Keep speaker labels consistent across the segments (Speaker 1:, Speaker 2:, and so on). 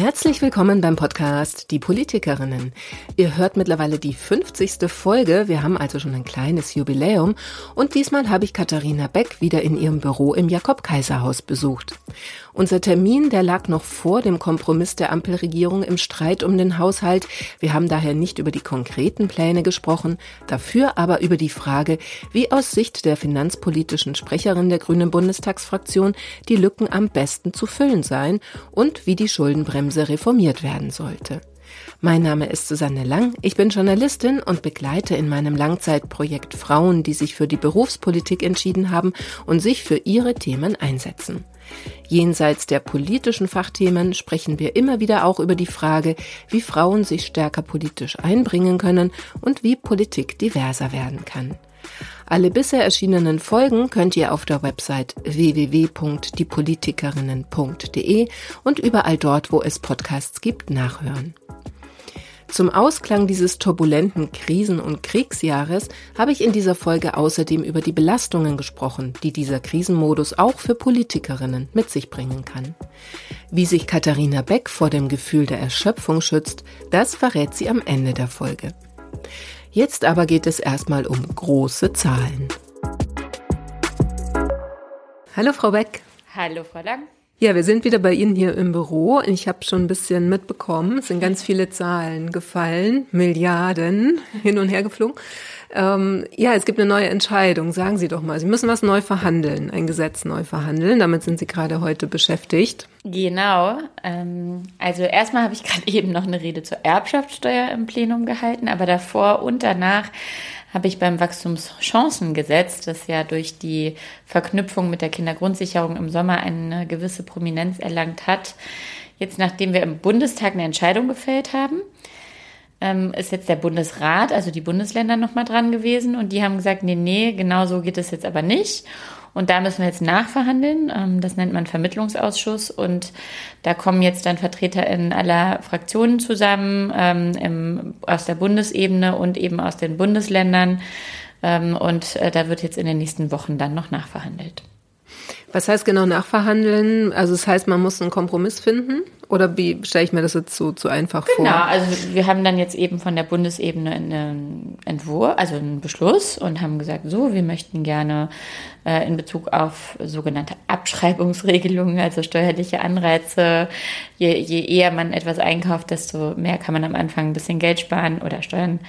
Speaker 1: Herzlich willkommen beim Podcast Die Politikerinnen. Ihr hört mittlerweile die 50. Folge. Wir haben also schon ein kleines Jubiläum. Und diesmal habe ich Katharina Beck wieder in ihrem Büro im Jakob-Kaiser-Haus besucht. Unser Termin, der lag noch vor dem Kompromiss der Ampelregierung im Streit um den Haushalt. Wir haben daher nicht über die konkreten Pläne gesprochen, dafür aber über die Frage, wie aus Sicht der finanzpolitischen Sprecherin der Grünen Bundestagsfraktion die Lücken am besten zu füllen seien und wie die Schuldenbremse reformiert werden sollte. Mein Name ist Susanne Lang, ich bin Journalistin und begleite in meinem Langzeitprojekt Frauen, die sich für die Berufspolitik entschieden haben und sich für ihre Themen einsetzen. Jenseits der politischen Fachthemen sprechen wir immer wieder auch über die Frage, wie Frauen sich stärker politisch einbringen können und wie Politik diverser werden kann. Alle bisher erschienenen Folgen könnt ihr auf der Website www.diepolitikerinnen.de und überall dort, wo es Podcasts gibt, nachhören. Zum Ausklang dieses turbulenten Krisen- und Kriegsjahres habe ich in dieser Folge außerdem über die Belastungen gesprochen, die dieser Krisenmodus auch für Politikerinnen mit sich bringen kann. Wie sich Katharina Beck vor dem Gefühl der Erschöpfung schützt, das verrät sie am Ende der Folge. Jetzt aber geht es erstmal um große Zahlen. Hallo Frau Beck.
Speaker 2: Hallo Frau Lang.
Speaker 1: Ja, wir sind wieder bei Ihnen hier im Büro. Ich habe schon ein bisschen mitbekommen, es sind ganz viele Zahlen gefallen, Milliarden hin und her geflogen. Ähm, ja, es gibt eine neue Entscheidung. Sagen Sie doch mal, Sie müssen was neu verhandeln, ein Gesetz neu verhandeln. Damit sind Sie gerade heute beschäftigt.
Speaker 2: Genau. Ähm, also erstmal habe ich gerade eben noch eine Rede zur Erbschaftssteuer im Plenum gehalten, aber davor und danach habe ich beim Wachstumschancengesetz, das ja durch die Verknüpfung mit der Kindergrundsicherung im Sommer eine gewisse Prominenz erlangt hat, jetzt nachdem wir im Bundestag eine Entscheidung gefällt haben, ähm, ist jetzt der Bundesrat, also die Bundesländer nochmal dran gewesen und die haben gesagt, nee, nee, genau so geht es jetzt aber nicht. Und da müssen wir jetzt nachverhandeln. Ähm, das nennt man Vermittlungsausschuss. Und da kommen jetzt dann Vertreter in aller Fraktionen zusammen, ähm, aus der Bundesebene und eben aus den Bundesländern. Ähm, und äh, da wird jetzt in den nächsten Wochen dann noch nachverhandelt.
Speaker 1: Was heißt genau nachverhandeln? Also das heißt, man muss einen Kompromiss finden? Oder wie stelle ich mir das jetzt so zu einfach
Speaker 2: genau,
Speaker 1: vor?
Speaker 2: Genau, also wir haben dann jetzt eben von der Bundesebene einen Entwurf, also einen Beschluss und haben gesagt, so, wir möchten gerne äh, in Bezug auf sogenannte Abschreibungsregelungen, also steuerliche Anreize, je, je eher man etwas einkauft, desto mehr kann man am Anfang ein bisschen Geld sparen oder Steuern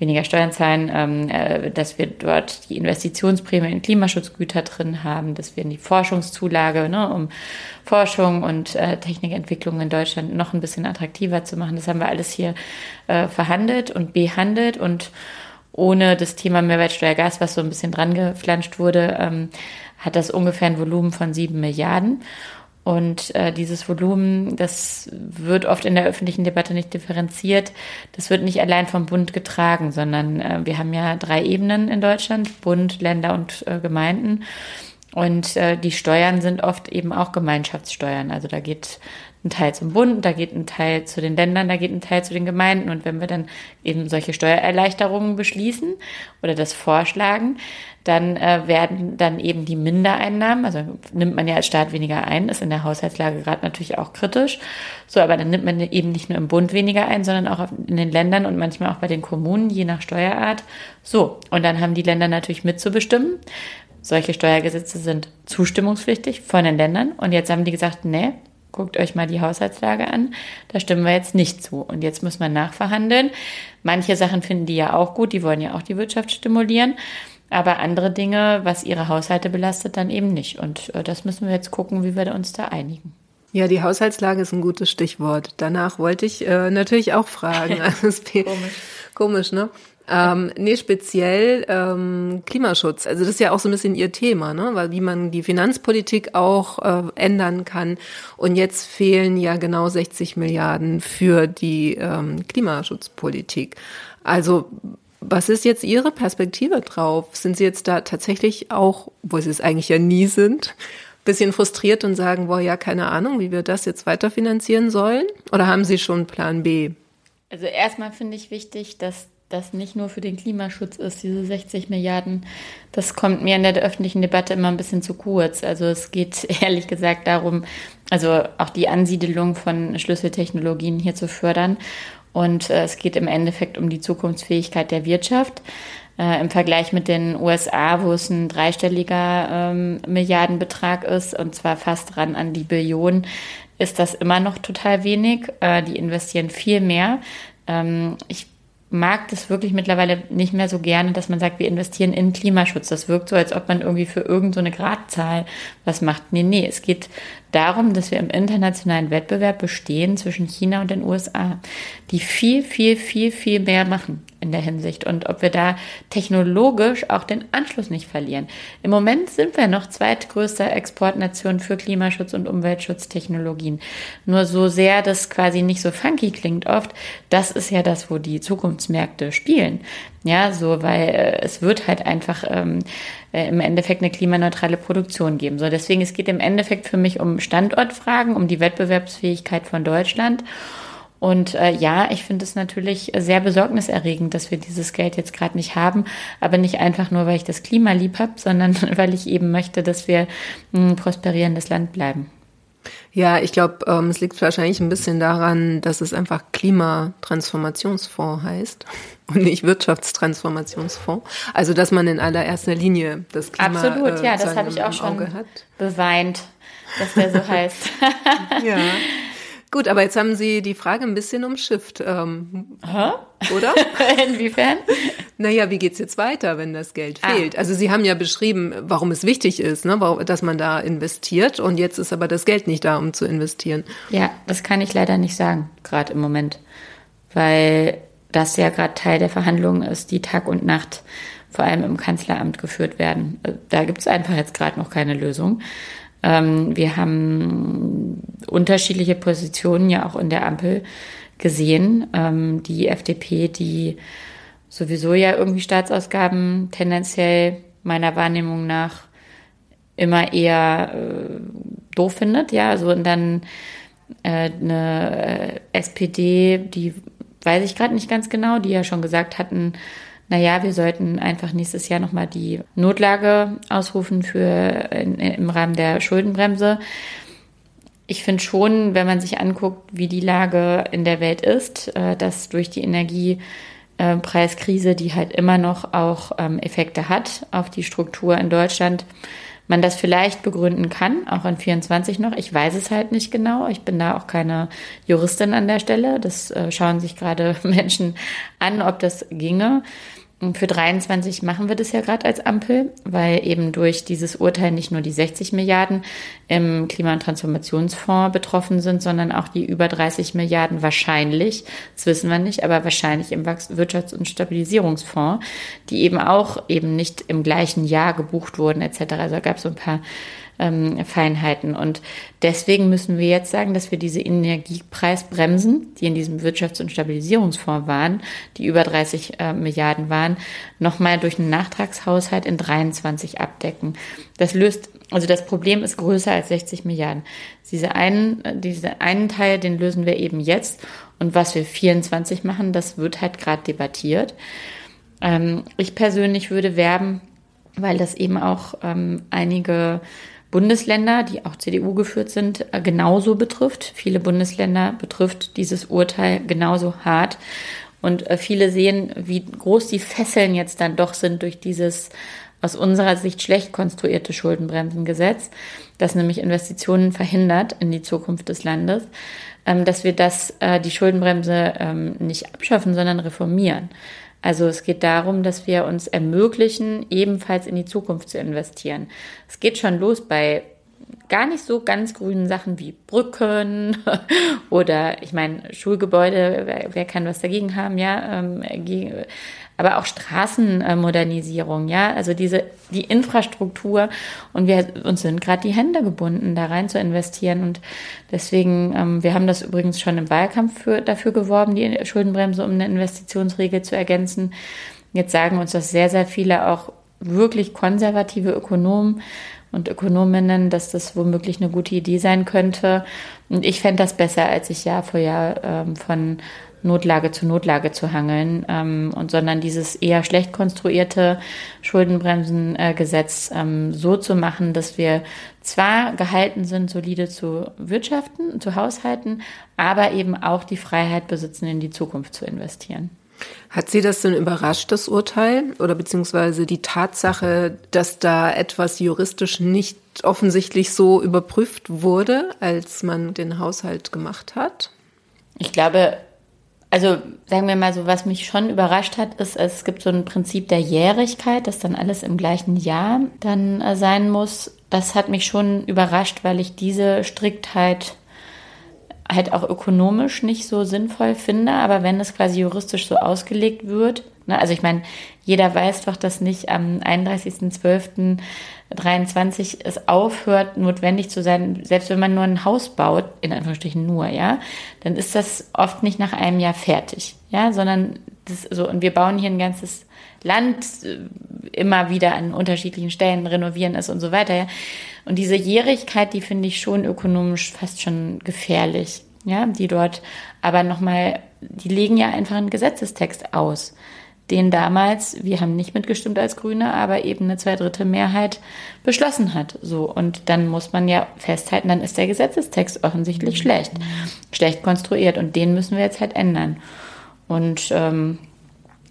Speaker 2: weniger Steuern zahlen, ähm, äh, dass wir dort die Investitionsprämie in Klimaschutzgüter drin haben, dass wir in die Forschungszulage, ne, um Forschung und äh, Technikentwicklung in Deutschland noch ein bisschen attraktiver zu machen. Das haben wir alles hier äh, verhandelt und behandelt und ohne das Thema Mehrwertsteuergas, was so ein bisschen dran geflanscht wurde, ähm, hat das ungefähr ein Volumen von sieben Milliarden. Und äh, dieses Volumen, das wird oft in der öffentlichen Debatte nicht differenziert. Das wird nicht allein vom Bund getragen, sondern äh, wir haben ja drei Ebenen in Deutschland, Bund, Länder und äh, Gemeinden. Und äh, die Steuern sind oft eben auch Gemeinschaftssteuern. Also da geht ein Teil zum Bund, da geht ein Teil zu den Ländern, da geht ein Teil zu den Gemeinden. Und wenn wir dann eben solche Steuererleichterungen beschließen oder das vorschlagen, dann äh, werden dann eben die Mindereinnahmen, also nimmt man ja als Staat weniger ein, ist in der Haushaltslage gerade natürlich auch kritisch. So, aber dann nimmt man eben nicht nur im Bund weniger ein, sondern auch in den Ländern und manchmal auch bei den Kommunen, je nach Steuerart. So, und dann haben die Länder natürlich mitzubestimmen. Solche Steuergesetze sind zustimmungspflichtig von den Ländern. Und jetzt haben die gesagt, nee, guckt euch mal die Haushaltslage an. Da stimmen wir jetzt nicht zu. Und jetzt muss man nachverhandeln. Manche Sachen finden die ja auch gut. Die wollen ja auch die Wirtschaft stimulieren. Aber andere Dinge, was ihre Haushalte belastet, dann eben nicht. Und äh, das müssen wir jetzt gucken, wie wir uns da einigen.
Speaker 1: Ja, die Haushaltslage ist ein gutes Stichwort. Danach wollte ich äh, natürlich auch fragen. Also komisch. komisch, ne? Ähm, nee, speziell ähm, Klimaschutz. Also das ist ja auch so ein bisschen Ihr Thema, ne? Weil wie man die Finanzpolitik auch äh, ändern kann. Und jetzt fehlen ja genau 60 Milliarden für die ähm, Klimaschutzpolitik. Also was ist jetzt Ihre Perspektive drauf? Sind Sie jetzt da tatsächlich auch, wo Sie es eigentlich ja nie sind, bisschen frustriert und sagen, boah, ja, keine Ahnung, wie wir das jetzt weiterfinanzieren sollen? Oder haben Sie schon Plan B?
Speaker 2: Also erstmal finde ich wichtig, dass das nicht nur für den Klimaschutz ist, diese 60 Milliarden. Das kommt mir in der öffentlichen Debatte immer ein bisschen zu kurz. Also es geht ehrlich gesagt darum, also auch die Ansiedelung von Schlüsseltechnologien hier zu fördern. Und äh, es geht im Endeffekt um die Zukunftsfähigkeit der Wirtschaft. Äh, Im Vergleich mit den USA, wo es ein dreistelliger ähm, Milliardenbetrag ist, und zwar fast ran an die Billionen, ist das immer noch total wenig. Äh, die investieren viel mehr. Ähm, ich mag das wirklich mittlerweile nicht mehr so gerne, dass man sagt, wir investieren in Klimaschutz. Das wirkt so, als ob man irgendwie für irgendeine so Gradzahl was macht. Nee, nee, es geht darum, dass wir im internationalen Wettbewerb bestehen zwischen China und den USA, die viel, viel, viel, viel mehr machen in der Hinsicht und ob wir da technologisch auch den Anschluss nicht verlieren. Im Moment sind wir noch zweitgrößter Exportnation für Klimaschutz und Umweltschutztechnologien. Nur so sehr das quasi nicht so funky klingt oft, das ist ja das, wo die Zukunftsmärkte spielen. Ja, so, weil äh, es wird halt einfach ähm, äh, im Endeffekt eine klimaneutrale Produktion geben. So, deswegen, es geht im Endeffekt für mich um Standortfragen, um die Wettbewerbsfähigkeit von Deutschland. Und äh, ja, ich finde es natürlich sehr besorgniserregend, dass wir dieses Geld jetzt gerade nicht haben, aber nicht einfach nur, weil ich das Klima lieb habe, sondern weil ich eben möchte, dass wir ein prosperierendes Land bleiben.
Speaker 1: Ja, ich glaube, ähm, es liegt wahrscheinlich ein bisschen daran, dass es einfach Klimatransformationsfonds heißt und nicht Wirtschaftstransformationsfonds. Also, dass man in allererster Linie das Klima
Speaker 2: Absolut, ja, äh, das habe ich auch schon beweint, dass der so heißt.
Speaker 1: ja. Gut, aber jetzt haben Sie die Frage ein bisschen umschifft, ähm, oder?
Speaker 2: Inwiefern?
Speaker 1: Naja, wie geht's jetzt weiter, wenn das Geld ah. fehlt? Also Sie haben ja beschrieben, warum es wichtig ist, ne, dass man da investiert und jetzt ist aber das Geld nicht da, um zu investieren.
Speaker 2: Ja, das kann ich leider nicht sagen, gerade im Moment, weil das ja gerade Teil der Verhandlungen ist, die Tag und Nacht vor allem im Kanzleramt geführt werden. Da gibt's einfach jetzt gerade noch keine Lösung. Ähm, wir haben unterschiedliche Positionen ja auch in der Ampel gesehen. Ähm, die FDP, die sowieso ja irgendwie Staatsausgaben tendenziell meiner Wahrnehmung nach immer eher äh, doof findet, ja, also und dann äh, eine äh, SPD, die weiß ich gerade nicht ganz genau, die ja schon gesagt hatten, naja, wir sollten einfach nächstes Jahr nochmal die Notlage ausrufen für in, im Rahmen der Schuldenbremse. Ich finde schon, wenn man sich anguckt, wie die Lage in der Welt ist, äh, dass durch die Energiepreiskrise, die halt immer noch auch ähm, Effekte hat auf die Struktur in Deutschland, man das vielleicht begründen kann, auch in 24 noch. Ich weiß es halt nicht genau. Ich bin da auch keine Juristin an der Stelle. Das äh, schauen sich gerade Menschen an, ob das ginge. Für 23 machen wir das ja gerade als Ampel, weil eben durch dieses Urteil nicht nur die 60 Milliarden im Klima- und Transformationsfonds betroffen sind, sondern auch die über 30 Milliarden wahrscheinlich, das wissen wir nicht, aber wahrscheinlich im Wirtschafts- und Stabilisierungsfonds, die eben auch eben nicht im gleichen Jahr gebucht wurden etc. Also da gab es so ein paar ähm, Feinheiten. Und deswegen müssen wir jetzt sagen, dass wir diese Energiepreisbremsen, die in diesem Wirtschafts- und Stabilisierungsfonds waren, die über 30 äh, Milliarden waren, nochmal durch einen Nachtragshaushalt in 23 abdecken. Das löst, also das Problem ist größer als 60 Milliarden. Diese einen, diese einen Teil, den lösen wir eben jetzt. Und was wir 24 machen, das wird halt gerade debattiert. Ähm, ich persönlich würde werben, weil das eben auch ähm, einige Bundesländer, die auch CDU geführt sind, äh, genauso betrifft. Viele Bundesländer betrifft dieses Urteil genauso hart. Und äh, viele sehen, wie groß die Fesseln jetzt dann doch sind durch dieses aus unserer Sicht schlecht konstruierte Schuldenbremsengesetz, das nämlich Investitionen verhindert in die Zukunft des Landes, ähm, dass wir das, äh, die Schuldenbremse ähm, nicht abschaffen, sondern reformieren. Also es geht darum, dass wir uns ermöglichen, ebenfalls in die Zukunft zu investieren. Es geht schon los bei gar nicht so ganz grünen Sachen wie Brücken oder ich meine Schulgebäude, wer, wer, kann was dagegen haben, ja, ähm, aber auch Straßenmodernisierung, ja, also diese die Infrastruktur und wir uns sind gerade die Hände gebunden, da rein zu investieren und deswegen, ähm, wir haben das übrigens schon im Wahlkampf für, dafür geworben, die Schuldenbremse um eine Investitionsregel zu ergänzen. Jetzt sagen uns das sehr, sehr viele auch wirklich konservative Ökonomen und Ökonominnen, dass das womöglich eine gute Idee sein könnte. Und ich fände das besser, als ich Jahr für Jahr ähm, von Notlage zu Notlage zu hangeln ähm, und sondern dieses eher schlecht konstruierte Schuldenbremsengesetz äh, ähm, so zu machen, dass wir zwar gehalten sind, solide zu wirtschaften, zu haushalten, aber eben auch die Freiheit besitzen, in die Zukunft zu investieren.
Speaker 1: Hat Sie das denn überrascht, das Urteil? Oder beziehungsweise die Tatsache, dass da etwas juristisch nicht offensichtlich so überprüft wurde, als man den Haushalt gemacht hat?
Speaker 2: Ich glaube, also sagen wir mal so, was mich schon überrascht hat, ist, es gibt so ein Prinzip der Jährigkeit, dass dann alles im gleichen Jahr dann äh, sein muss. Das hat mich schon überrascht, weil ich diese Striktheit halt auch ökonomisch nicht so sinnvoll finde. Aber wenn es quasi juristisch so ausgelegt wird, ne, also ich meine, jeder weiß doch, dass nicht am 31.12. 23 es aufhört, notwendig zu sein, selbst wenn man nur ein Haus baut, in Anführungsstrichen nur, ja, dann ist das oft nicht nach einem Jahr fertig, ja, sondern das so, und wir bauen hier ein ganzes Land äh, immer wieder an unterschiedlichen Stellen, renovieren es und so weiter, ja. Und diese Jährigkeit, die finde ich schon ökonomisch fast schon gefährlich, ja, die dort aber nochmal, die legen ja einfach einen Gesetzestext aus den damals, wir haben nicht mitgestimmt als Grüne, aber eben eine Zweidrittelmehrheit beschlossen hat. So. Und dann muss man ja festhalten, dann ist der Gesetzestext offensichtlich schlecht, schlecht konstruiert. Und den müssen wir jetzt halt ändern. Und ähm,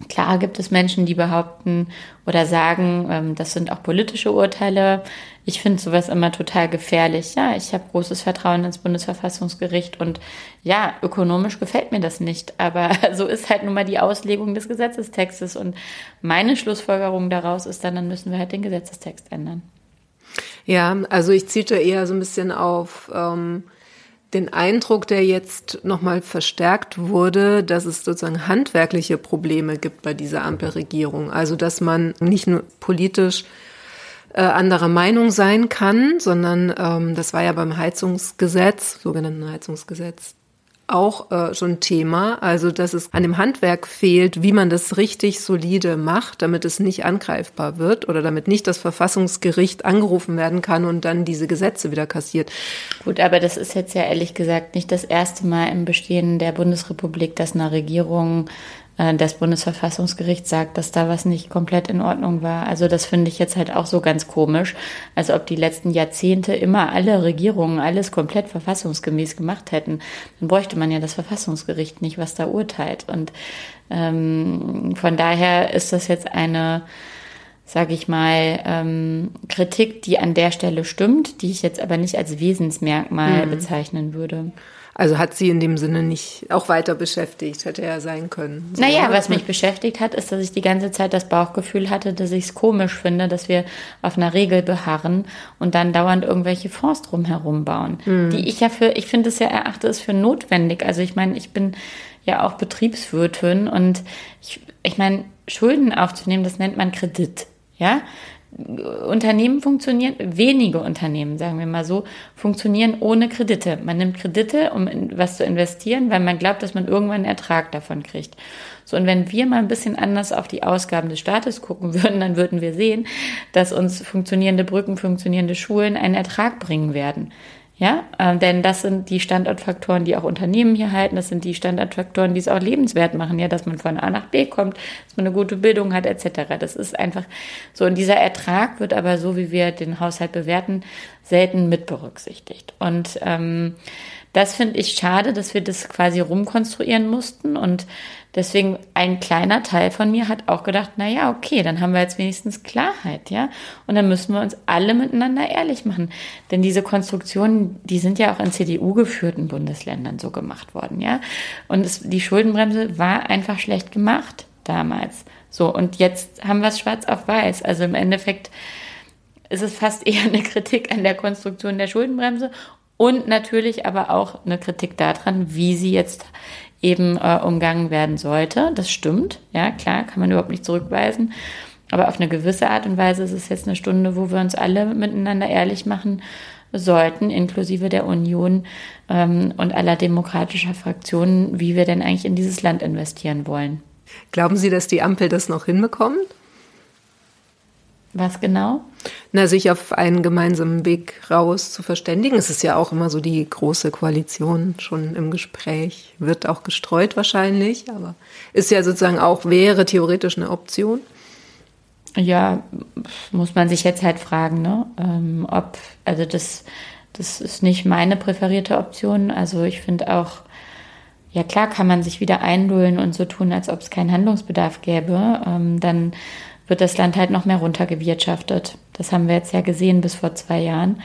Speaker 2: Klar gibt es Menschen, die behaupten oder sagen, ähm, das sind auch politische Urteile. Ich finde sowas immer total gefährlich. Ja, ich habe großes Vertrauen ins Bundesverfassungsgericht und ja, ökonomisch gefällt mir das nicht. Aber so ist halt nun mal die Auslegung des Gesetzestextes und meine Schlussfolgerung daraus ist dann, dann müssen wir halt den Gesetzestext ändern.
Speaker 1: Ja, also ich zielte eher so ein bisschen auf. Ähm den Eindruck, der jetzt nochmal verstärkt wurde, dass es sozusagen handwerkliche Probleme gibt bei dieser Ampelregierung. Also dass man nicht nur politisch äh, anderer Meinung sein kann, sondern ähm, das war ja beim Heizungsgesetz, sogenannten Heizungsgesetz, auch äh, schon Thema. Also, dass es an dem Handwerk fehlt, wie man das richtig solide macht, damit es nicht angreifbar wird oder damit nicht das Verfassungsgericht angerufen werden kann und dann diese Gesetze wieder kassiert.
Speaker 2: Gut, aber das ist jetzt ja ehrlich gesagt nicht das erste Mal im Bestehen der Bundesrepublik, dass eine Regierung das Bundesverfassungsgericht sagt, dass da was nicht komplett in Ordnung war. Also das finde ich jetzt halt auch so ganz komisch, als ob die letzten Jahrzehnte immer alle Regierungen alles komplett verfassungsgemäß gemacht hätten. Dann bräuchte man ja das Verfassungsgericht nicht, was da urteilt. Und ähm, von daher ist das jetzt eine sage ich mal, ähm, Kritik, die an der Stelle stimmt, die ich jetzt aber nicht als Wesensmerkmal mhm. bezeichnen würde.
Speaker 1: Also hat sie in dem Sinne nicht auch weiter beschäftigt, hätte er sein können.
Speaker 2: So, naja, was mich beschäftigt hat, ist, dass ich die ganze Zeit das Bauchgefühl hatte, dass ich es komisch finde, dass wir auf einer Regel beharren und dann dauernd irgendwelche Fonds drumherum bauen. Mhm. Die ich ja für, ich finde es ja, erachte es für notwendig. Also ich meine, ich bin ja auch Betriebswirtin und ich, ich meine, Schulden aufzunehmen, das nennt man Kredit. Ja, Unternehmen funktionieren, wenige Unternehmen, sagen wir mal so, funktionieren ohne Kredite. Man nimmt Kredite, um was zu investieren, weil man glaubt, dass man irgendwann einen Ertrag davon kriegt. So, und wenn wir mal ein bisschen anders auf die Ausgaben des Staates gucken würden, dann würden wir sehen, dass uns funktionierende Brücken, funktionierende Schulen einen Ertrag bringen werden. Ja, äh, denn das sind die Standortfaktoren, die auch Unternehmen hier halten. Das sind die Standortfaktoren, die es auch lebenswert machen. Ja, dass man von A nach B kommt, dass man eine gute Bildung hat, etc. Das ist einfach so. Und dieser Ertrag wird aber so, wie wir den Haushalt bewerten, selten mit berücksichtigt. Und ähm, das finde ich schade, dass wir das quasi rumkonstruieren mussten und Deswegen ein kleiner Teil von mir hat auch gedacht, na ja, okay, dann haben wir jetzt wenigstens Klarheit, ja? Und dann müssen wir uns alle miteinander ehrlich machen, denn diese Konstruktionen, die sind ja auch in CDU geführten Bundesländern so gemacht worden, ja? Und es, die Schuldenbremse war einfach schlecht gemacht damals. So und jetzt haben wir es schwarz auf weiß. Also im Endeffekt ist es fast eher eine Kritik an der Konstruktion der Schuldenbremse und natürlich aber auch eine Kritik daran, wie sie jetzt eben äh, umgangen werden sollte. Das stimmt, ja, klar, kann man überhaupt nicht zurückweisen. Aber auf eine gewisse Art und Weise ist es jetzt eine Stunde, wo wir uns alle miteinander ehrlich machen sollten, inklusive der Union ähm, und aller demokratischer Fraktionen, wie wir denn eigentlich in dieses Land investieren wollen.
Speaker 1: Glauben Sie, dass die Ampel das noch hinbekommt?
Speaker 2: Was genau?
Speaker 1: Na, sich auf einen gemeinsamen Weg raus zu verständigen. Es ist ja auch immer so die große Koalition schon im Gespräch, wird auch gestreut wahrscheinlich, aber ist ja sozusagen auch, wäre theoretisch eine Option.
Speaker 2: Ja, muss man sich jetzt halt fragen, ne? Ähm, ob, also das, das ist nicht meine präferierte Option. Also ich finde auch, ja klar kann man sich wieder eindullen und so tun, als ob es keinen Handlungsbedarf gäbe. Ähm, dann wird das Land halt noch mehr runtergewirtschaftet. Das haben wir jetzt ja gesehen bis vor zwei Jahren.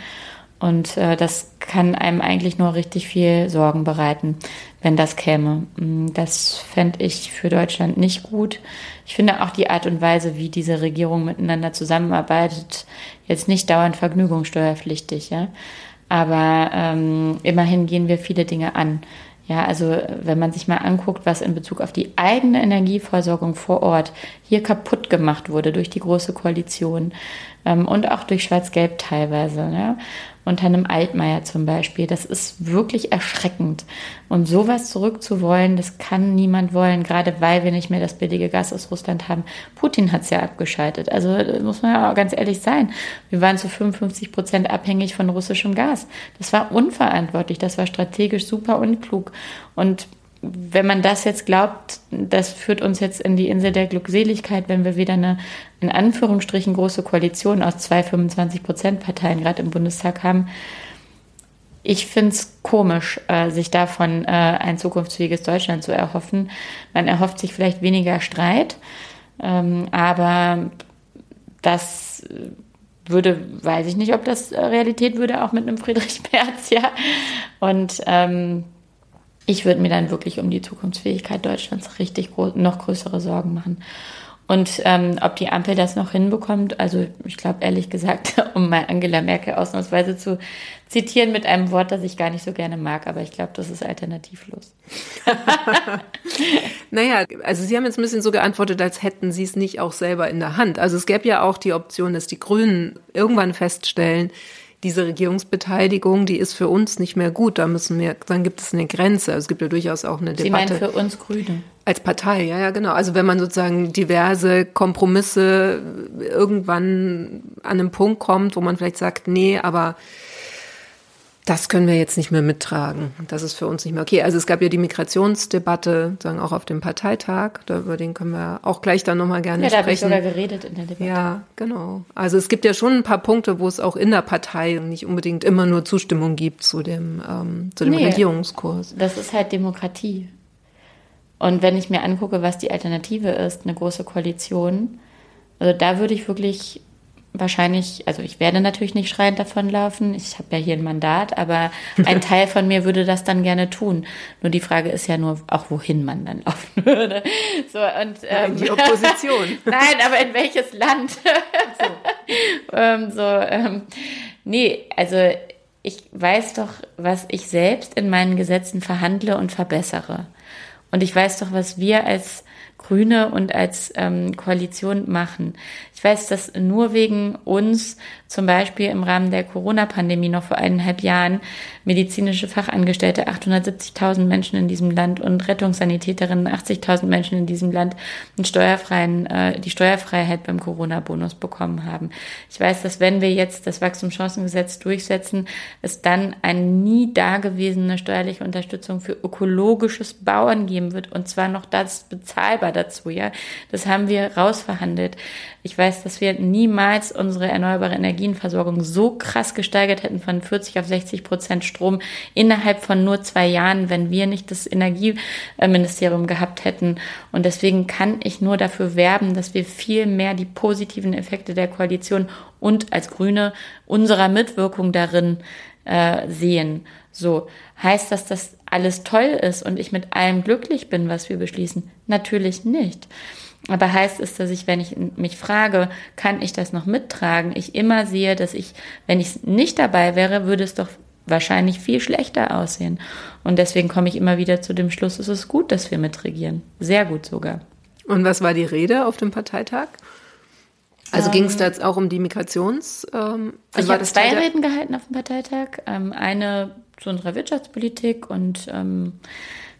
Speaker 2: Und äh, das kann einem eigentlich nur richtig viel Sorgen bereiten, wenn das käme. Mm, das fände ich für Deutschland nicht gut. Ich finde auch die Art und Weise, wie diese Regierung miteinander zusammenarbeitet, jetzt nicht dauernd vergnügungssteuerpflichtig. Ja? Aber ähm, immerhin gehen wir viele Dinge an. Ja, also wenn man sich mal anguckt, was in Bezug auf die eigene Energieversorgung vor Ort hier kaputt gemacht wurde durch die Große Koalition ähm, und auch durch Schwarz-Gelb teilweise. Ja? Unter einem Altmaier zum Beispiel. Das ist wirklich erschreckend. Und sowas zurückzuwollen, das kann niemand wollen, gerade weil wir nicht mehr das billige Gas aus Russland haben. Putin hat es ja abgeschaltet. Also muss man ja auch ganz ehrlich sein. Wir waren zu 55 Prozent abhängig von russischem Gas. Das war unverantwortlich, das war strategisch super unklug. Und wenn man das jetzt glaubt, das führt uns jetzt in die Insel der Glückseligkeit, wenn wir wieder eine in Anführungsstrichen große Koalition aus zwei 25-Prozent-Parteien gerade im Bundestag haben. Ich finde es komisch, äh, sich davon äh, ein zukunftsfähiges Deutschland zu erhoffen. Man erhofft sich vielleicht weniger Streit, ähm, aber das würde, weiß ich nicht, ob das Realität würde, auch mit einem Friedrich Merz, ja. Und ähm, ich würde mir dann wirklich um die Zukunftsfähigkeit Deutschlands richtig noch größere Sorgen machen. Und ähm, ob die Ampel das noch hinbekommt, also ich glaube ehrlich gesagt, um mal Angela Merkel ausnahmsweise zu zitieren mit einem Wort, das ich gar nicht so gerne mag, aber ich glaube, das ist alternativlos.
Speaker 1: naja, also Sie haben jetzt ein bisschen so geantwortet, als hätten Sie es nicht auch selber in der Hand. Also es gäbe ja auch die Option, dass die Grünen irgendwann feststellen, diese Regierungsbeteiligung, die ist für uns nicht mehr gut. Da müssen wir, dann gibt es eine Grenze. Also es gibt ja durchaus auch eine
Speaker 2: Sie
Speaker 1: Debatte.
Speaker 2: Sie meinen für uns Grüne?
Speaker 1: Als Partei, ja, ja, genau. Also wenn man sozusagen diverse Kompromisse irgendwann an einem Punkt kommt, wo man vielleicht sagt, nee, aber das können wir jetzt nicht mehr mittragen. Das ist für uns nicht mehr okay. Also es gab ja die Migrationsdebatte, sagen auch auf dem Parteitag. Da, über den können wir auch gleich dann nochmal gerne ja, sprechen.
Speaker 2: Ja, da habe ich sogar geredet in der Debatte.
Speaker 1: Ja, genau. Also es gibt ja schon ein paar Punkte, wo es auch in der Partei nicht unbedingt immer nur Zustimmung gibt zu dem, ähm, zu dem nee, Regierungskurs.
Speaker 2: Das ist halt Demokratie. Und wenn ich mir angucke, was die Alternative ist, eine große Koalition, also da würde ich wirklich wahrscheinlich, also ich werde natürlich nicht schreiend davonlaufen, ich habe ja hier ein Mandat, aber ein Teil von mir würde das dann gerne tun. Nur die Frage ist ja nur auch, wohin man dann laufen würde.
Speaker 1: So, und, ähm, in die Opposition.
Speaker 2: Nein, aber in welches Land? so, ähm, so ähm, nee, also ich weiß doch, was ich selbst in meinen Gesetzen verhandle und verbessere. Und ich weiß doch, was wir als Grüne und als ähm, Koalition machen. Ich weiß, dass nur wegen uns zum Beispiel im Rahmen der Corona-Pandemie noch vor eineinhalb Jahren medizinische Fachangestellte 870.000 Menschen in diesem Land und Rettungssanitäterinnen 80.000 Menschen in diesem Land einen steuerfreien, äh, die Steuerfreiheit beim Corona-Bonus bekommen haben. Ich weiß, dass wenn wir jetzt das Wachstumschancengesetz durchsetzen, es dann eine nie dagewesene steuerliche Unterstützung für ökologisches Bauern geben wird und zwar noch das bezahlbar dazu, ja. Das haben wir rausverhandelt. Ich weiß, dass wir niemals unsere erneuerbare Energienversorgung so krass gesteigert hätten von 40 auf 60 Prozent Strom innerhalb von nur zwei Jahren, wenn wir nicht das Energieministerium gehabt hätten. Und deswegen kann ich nur dafür werben, dass wir viel mehr die positiven Effekte der Koalition und als Grüne unserer Mitwirkung darin äh, sehen. So heißt das, dass alles toll ist und ich mit allem glücklich bin, was wir beschließen? Natürlich nicht. Aber heißt es, dass ich, wenn ich mich frage, kann ich das noch mittragen, ich immer sehe, dass ich, wenn ich nicht dabei wäre, würde es doch wahrscheinlich viel schlechter aussehen. Und deswegen komme ich immer wieder zu dem Schluss, es ist gut, dass wir mitregieren. Sehr gut sogar.
Speaker 1: Und was war die Rede auf dem Parteitag? Also ähm, ging es da jetzt auch um die Migrations?
Speaker 2: Ähm, also ich habe zwei Reden gehalten auf dem Parteitag. Ähm, eine zu unserer Wirtschaftspolitik und ähm,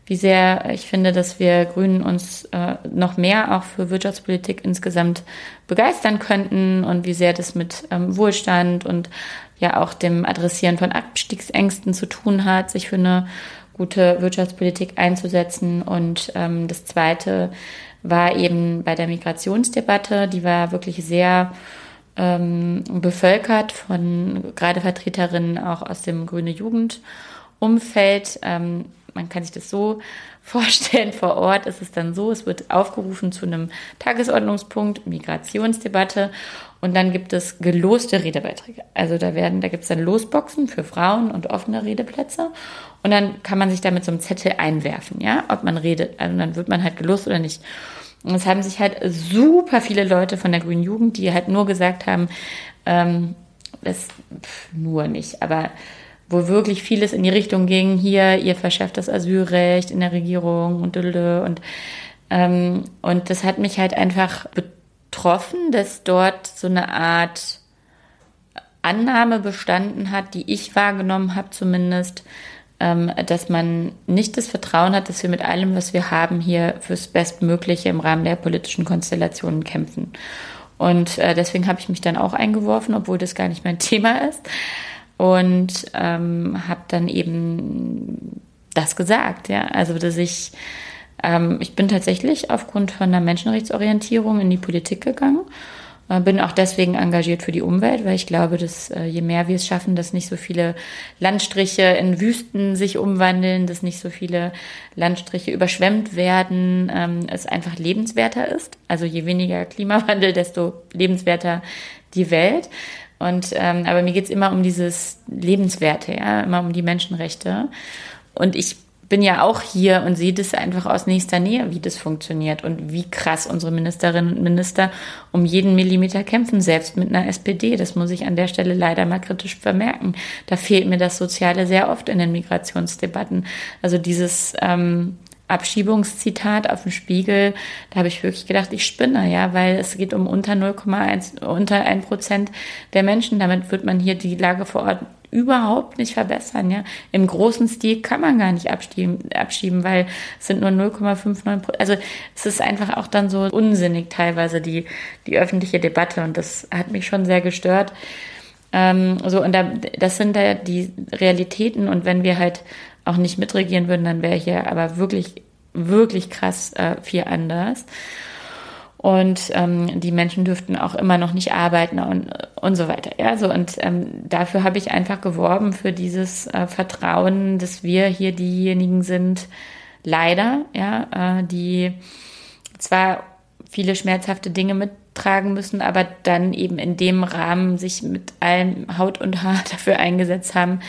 Speaker 2: wie sehr ich finde, dass wir Grünen uns äh, noch mehr auch für Wirtschaftspolitik insgesamt begeistern könnten und wie sehr das mit ähm, Wohlstand und ja auch dem Adressieren von Abstiegsängsten zu tun hat, sich für eine gute Wirtschaftspolitik einzusetzen. Und ähm, das Zweite war eben bei der Migrationsdebatte, die war wirklich sehr ähm, bevölkert von gerade Vertreterinnen auch aus dem Grüne Jugendumfeld. Ähm, man kann sich das so vorstellen, vor Ort ist es dann so, es wird aufgerufen zu einem Tagesordnungspunkt, Migrationsdebatte und dann gibt es geloste Redebeiträge. Also da werden, da gibt es dann Losboxen für Frauen und offene Redeplätze und dann kann man sich da mit so einem Zettel einwerfen, ja, ob man redet, also dann wird man halt gelost oder nicht. Und es haben sich halt super viele Leute von der Grünen Jugend, die halt nur gesagt haben, ähm, das pff, nur nicht, aber wo wirklich vieles in die Richtung ging, hier, ihr verschärft das Asylrecht in der Regierung und und ähm, und das hat mich halt einfach betroffen, dass dort so eine Art Annahme bestanden hat, die ich wahrgenommen habe zumindest, dass man nicht das Vertrauen hat, dass wir mit allem, was wir haben, hier fürs Bestmögliche im Rahmen der politischen Konstellationen kämpfen. Und äh, deswegen habe ich mich dann auch eingeworfen, obwohl das gar nicht mein Thema ist. Und ähm, habe dann eben das gesagt, ja. Also, dass ich, ähm, ich bin tatsächlich aufgrund von einer Menschenrechtsorientierung in die Politik gegangen bin auch deswegen engagiert für die Umwelt, weil ich glaube, dass äh, je mehr wir es schaffen, dass nicht so viele Landstriche in Wüsten sich umwandeln, dass nicht so viele Landstriche überschwemmt werden, ähm, es einfach lebenswerter ist. Also je weniger Klimawandel, desto lebenswerter die Welt. Und ähm, aber mir geht's immer um dieses Lebenswerte, ja, immer um die Menschenrechte. Und ich bin ja auch hier und sehe das einfach aus nächster Nähe, wie das funktioniert und wie krass unsere Ministerinnen und Minister um jeden Millimeter kämpfen, selbst mit einer SPD. Das muss ich an der Stelle leider mal kritisch vermerken. Da fehlt mir das Soziale sehr oft in den Migrationsdebatten. Also dieses ähm, Abschiebungszitat auf dem Spiegel, da habe ich wirklich gedacht, ich spinne, ja, weil es geht um unter 0,1, unter 1 Prozent der Menschen. Damit wird man hier die Lage vor Ort überhaupt nicht verbessern. Ja, im großen Stil kann man gar nicht abschieben, abschieben weil es sind nur 0,59 Prozent. Also es ist einfach auch dann so unsinnig teilweise die die öffentliche Debatte und das hat mich schon sehr gestört. Ähm, so und da, das sind da die Realitäten und wenn wir halt auch nicht mitregieren würden, dann wäre hier aber wirklich wirklich krass äh, viel anders und ähm, die Menschen dürften auch immer noch nicht arbeiten und, und so weiter. Ja, so und ähm, dafür habe ich einfach geworben für dieses äh, Vertrauen, dass wir hier diejenigen sind, leider, ja, äh, die zwar viele schmerzhafte Dinge mittragen müssen, aber dann eben in dem Rahmen sich mit allem Haut und Haar dafür eingesetzt haben,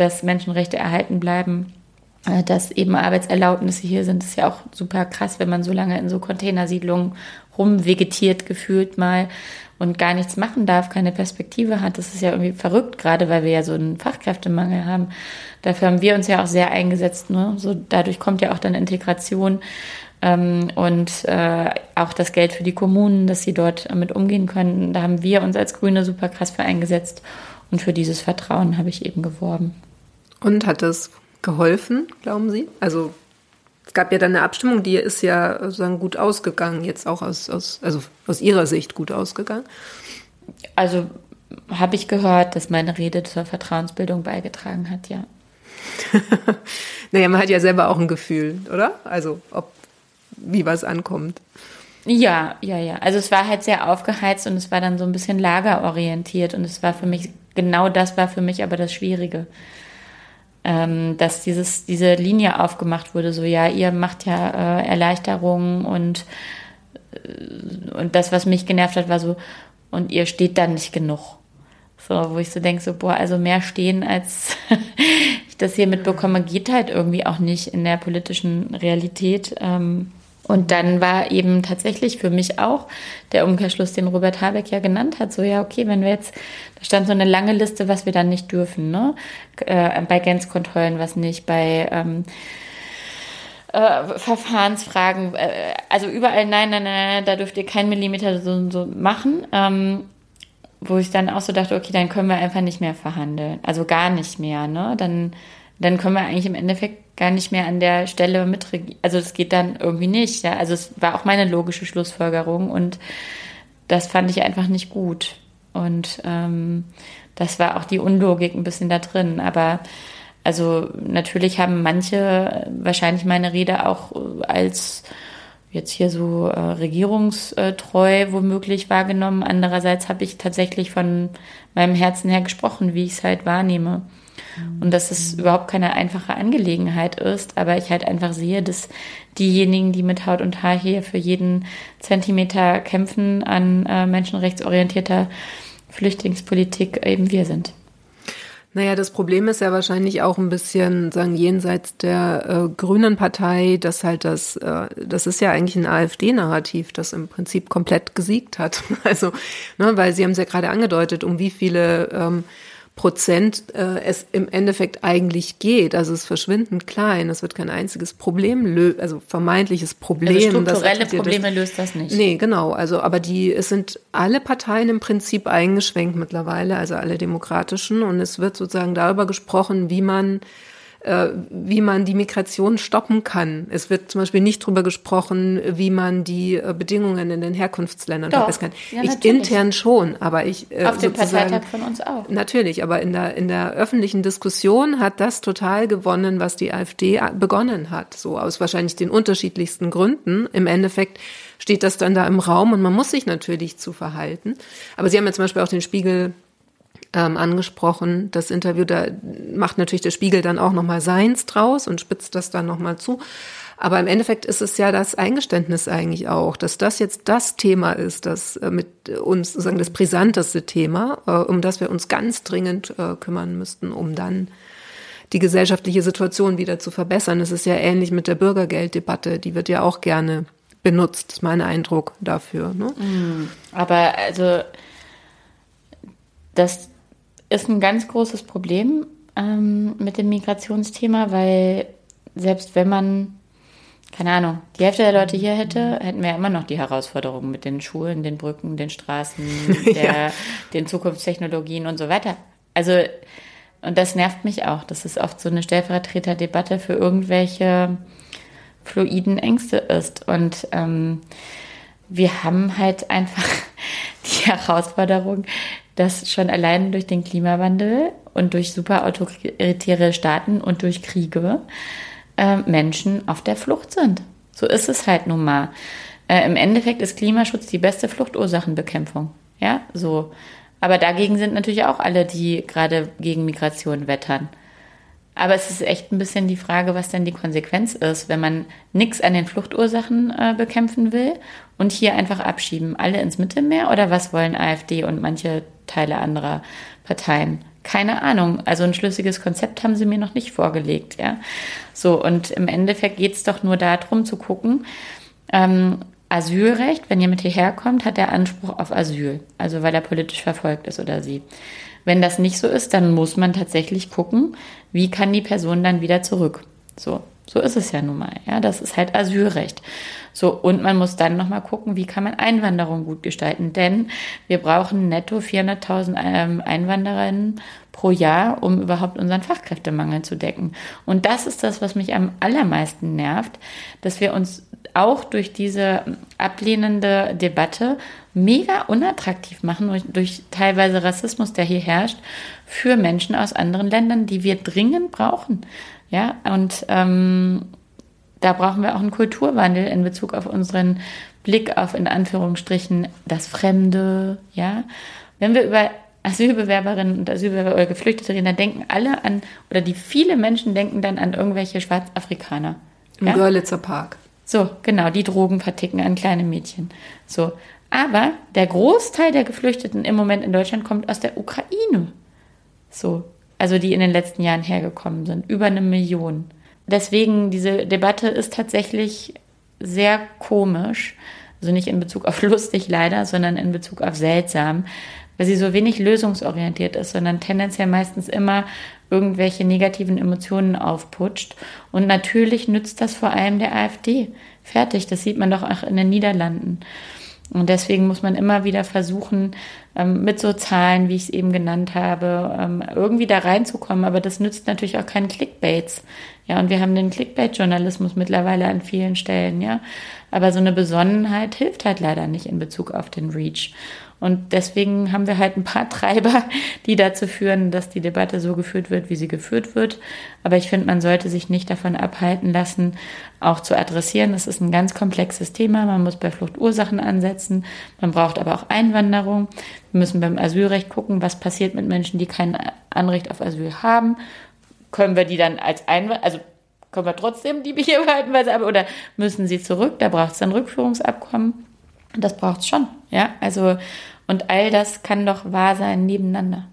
Speaker 2: dass Menschenrechte erhalten bleiben äh, dass eben Arbeitserlaubnisse hier sind, das ist ja auch super krass, wenn man so lange in so Containersiedlungen rumvegetiert gefühlt mal und gar nichts machen darf, keine Perspektive hat. Das ist ja irgendwie verrückt, gerade weil wir ja so einen Fachkräftemangel haben. Dafür haben wir uns ja auch sehr eingesetzt. Ne? So, dadurch kommt ja auch dann Integration ähm, und äh, auch das Geld für die Kommunen, dass sie dort damit umgehen können. Da haben wir uns als Grüne super krass für eingesetzt und für dieses Vertrauen habe ich eben geworben.
Speaker 1: Und hat das geholfen, glauben Sie? Also es gab ja dann eine Abstimmung, die ist ja sozusagen gut ausgegangen, jetzt auch aus, aus, also aus Ihrer Sicht gut ausgegangen.
Speaker 2: Also habe ich gehört, dass meine Rede zur Vertrauensbildung beigetragen hat, ja.
Speaker 1: naja, man hat ja selber auch ein Gefühl, oder? Also ob wie was ankommt.
Speaker 2: Ja, ja, ja. Also es war halt sehr aufgeheizt und es war dann so ein bisschen lagerorientiert und es war für mich, genau das war für mich aber das Schwierige ähm, dass dieses, diese Linie aufgemacht wurde, so ja, ihr macht ja äh, Erleichterungen und, äh, und das, was mich genervt hat, war so, und ihr steht da nicht genug. So, wo ich so denke, so, boah, also mehr stehen, als ich das hier mitbekomme, geht halt irgendwie auch nicht in der politischen Realität. Ähm, und dann war eben tatsächlich für mich auch der Umkehrschluss, den Robert Habeck ja genannt hat, so ja, okay, wenn wir jetzt, da stand so eine lange Liste, was wir dann nicht dürfen, ne? Äh, bei Grenzkontrollen, was nicht, bei ähm, äh, Verfahrensfragen, äh, also überall nein, nein, nein, da dürft ihr keinen Millimeter so, so machen. Ähm, wo ich dann auch so dachte, okay, dann können wir einfach nicht mehr verhandeln. Also gar nicht mehr, ne? Dann, dann können wir eigentlich im Endeffekt gar nicht mehr an der Stelle mitregieren. Also es geht dann irgendwie nicht. Ja? Also es war auch meine logische Schlussfolgerung und das fand ich einfach nicht gut. Und ähm, das war auch die Unlogik ein bisschen da drin. Aber also natürlich haben manche wahrscheinlich meine Rede auch als jetzt hier so äh, regierungstreu womöglich wahrgenommen. Andererseits habe ich tatsächlich von meinem Herzen her gesprochen, wie ich es halt wahrnehme. Und dass es überhaupt keine einfache Angelegenheit ist, aber ich halt einfach sehe, dass diejenigen, die mit Haut und Haar hier für jeden Zentimeter kämpfen an äh, menschenrechtsorientierter Flüchtlingspolitik, eben wir sind.
Speaker 1: Naja, das Problem ist ja wahrscheinlich auch ein bisschen, sagen, jenseits der äh, Grünen Partei, dass halt das, äh, das ist ja eigentlich ein AfD-Narrativ, das im Prinzip komplett gesiegt hat. Also, ne, weil Sie haben es ja gerade angedeutet, um wie viele ähm, Prozent äh, es im Endeffekt eigentlich geht. Also es verschwindend klein. Es wird kein einziges Problem lösen, also vermeintliches Problem. Also
Speaker 2: strukturelle Probleme das, löst das nicht.
Speaker 1: Nee, genau. Also, aber die, es sind alle Parteien im Prinzip eingeschwenkt mittlerweile, also alle demokratischen. Und es wird sozusagen darüber gesprochen, wie man wie man die Migration stoppen kann. Es wird zum Beispiel nicht darüber gesprochen, wie man die äh, Bedingungen in den Herkunftsländern verbessern kann. Ja, ich intern schon, aber ich
Speaker 2: äh, auf dem Parteitag von uns auch.
Speaker 1: Natürlich, aber in der in der öffentlichen Diskussion hat das total gewonnen, was die AfD begonnen hat. So aus wahrscheinlich den unterschiedlichsten Gründen. Im Endeffekt steht das dann da im Raum und man muss sich natürlich zu verhalten. Aber Sie haben ja zum Beispiel auch den Spiegel ähm, angesprochen. Das Interview, da macht natürlich der Spiegel dann auch nochmal seins draus und spitzt das dann nochmal zu. Aber im Endeffekt ist es ja das Eingeständnis eigentlich auch, dass das jetzt das Thema ist, das äh, mit uns sozusagen das brisanteste Thema, äh, um das wir uns ganz dringend äh, kümmern müssten, um dann die gesellschaftliche Situation wieder zu verbessern. Es ist ja ähnlich mit der Bürgergelddebatte, die wird ja auch gerne benutzt, ist mein Eindruck dafür. Ne?
Speaker 2: Mm, aber also das ist ein ganz großes Problem ähm, mit dem Migrationsthema, weil selbst wenn man, keine Ahnung, die Hälfte der Leute hier hätte, hätten wir ja immer noch die Herausforderungen mit den Schulen, den Brücken, den Straßen, der, ja. den Zukunftstechnologien und so weiter. Also, und das nervt mich auch. Das ist oft so eine Stellvertreterdebatte für irgendwelche fluiden Ängste ist. Und ähm, wir haben halt einfach die Herausforderung, dass schon allein durch den Klimawandel und durch super autoritäre Staaten und durch Kriege äh, Menschen auf der Flucht sind. So ist es halt nun mal. Äh, Im Endeffekt ist Klimaschutz die beste Fluchtursachenbekämpfung. Ja, so. Aber dagegen sind natürlich auch alle, die gerade gegen Migration wettern. Aber es ist echt ein bisschen die Frage, was denn die Konsequenz ist, wenn man nichts an den Fluchtursachen äh, bekämpfen will und hier einfach abschieben, alle ins Mittelmeer oder was wollen AfD und manche Teile anderer Parteien? Keine Ahnung. Also ein schlüssiges Konzept haben sie mir noch nicht vorgelegt, ja. So, und im Endeffekt geht es doch nur darum zu gucken, ähm, Asylrecht, wenn jemand hierher kommt, hat er Anspruch auf Asyl, also weil er politisch verfolgt ist oder sie. Wenn das nicht so ist, dann muss man tatsächlich gucken, wie kann die Person dann wieder zurück. So, so ist es ja nun mal. Ja, das ist halt Asylrecht. So, und man muss dann nochmal gucken, wie kann man Einwanderung gut gestalten. Denn wir brauchen netto 400.000 ähm, Einwandererinnen pro Jahr, um überhaupt unseren Fachkräftemangel zu decken. Und das ist das, was mich am allermeisten nervt, dass wir uns auch durch diese ablehnende Debatte mega unattraktiv machen, durch, durch teilweise Rassismus, der hier herrscht, für Menschen aus anderen Ländern, die wir dringend brauchen. Ja, und ähm, da brauchen wir auch einen Kulturwandel in Bezug auf unseren Blick auf in Anführungsstrichen das Fremde. Ja, wenn wir über Asylbewerberinnen und Asylbewerber oder Geflüchtete reden, dann denken alle an, oder die viele Menschen denken dann an irgendwelche Schwarzafrikaner.
Speaker 1: Im ja? Görlitzer Park.
Speaker 2: So, genau, die Drogen verticken an kleine Mädchen. So. Aber der Großteil der Geflüchteten im Moment in Deutschland kommt aus der Ukraine. So. Also die in den letzten Jahren hergekommen sind. Über eine Million. Deswegen, diese Debatte ist tatsächlich sehr komisch. Also nicht in Bezug auf lustig leider, sondern in Bezug auf seltsam, weil sie so wenig lösungsorientiert ist, sondern tendenziell meistens immer irgendwelche negativen Emotionen aufputscht. Und natürlich nützt das vor allem der AfD. Fertig, das sieht man doch auch in den Niederlanden. Und deswegen muss man immer wieder versuchen, ähm, mit so Zahlen, wie ich es eben genannt habe, ähm, irgendwie da reinzukommen. Aber das nützt natürlich auch keinen Clickbaits. Ja, und wir haben den Clickbait-Journalismus mittlerweile an vielen Stellen, ja. Aber so eine Besonnenheit hilft halt leider nicht in Bezug auf den Reach. Und deswegen haben wir halt ein paar Treiber, die dazu führen, dass die Debatte so geführt wird, wie sie geführt wird. Aber ich finde, man sollte sich nicht davon abhalten lassen, auch zu adressieren. Das ist ein ganz komplexes Thema. Man muss bei Fluchtursachen ansetzen. Man braucht aber auch Einwanderung. Wir müssen beim Asylrecht gucken, was passiert mit Menschen, die kein Anrecht auf Asyl haben. Können wir die dann als Einwanderer, also können wir trotzdem die hier behalten, weil sie aber, oder müssen sie zurück? Da braucht es dann Rückführungsabkommen. Das braucht es schon, ja. Also, und all das kann doch wahr sein nebeneinander.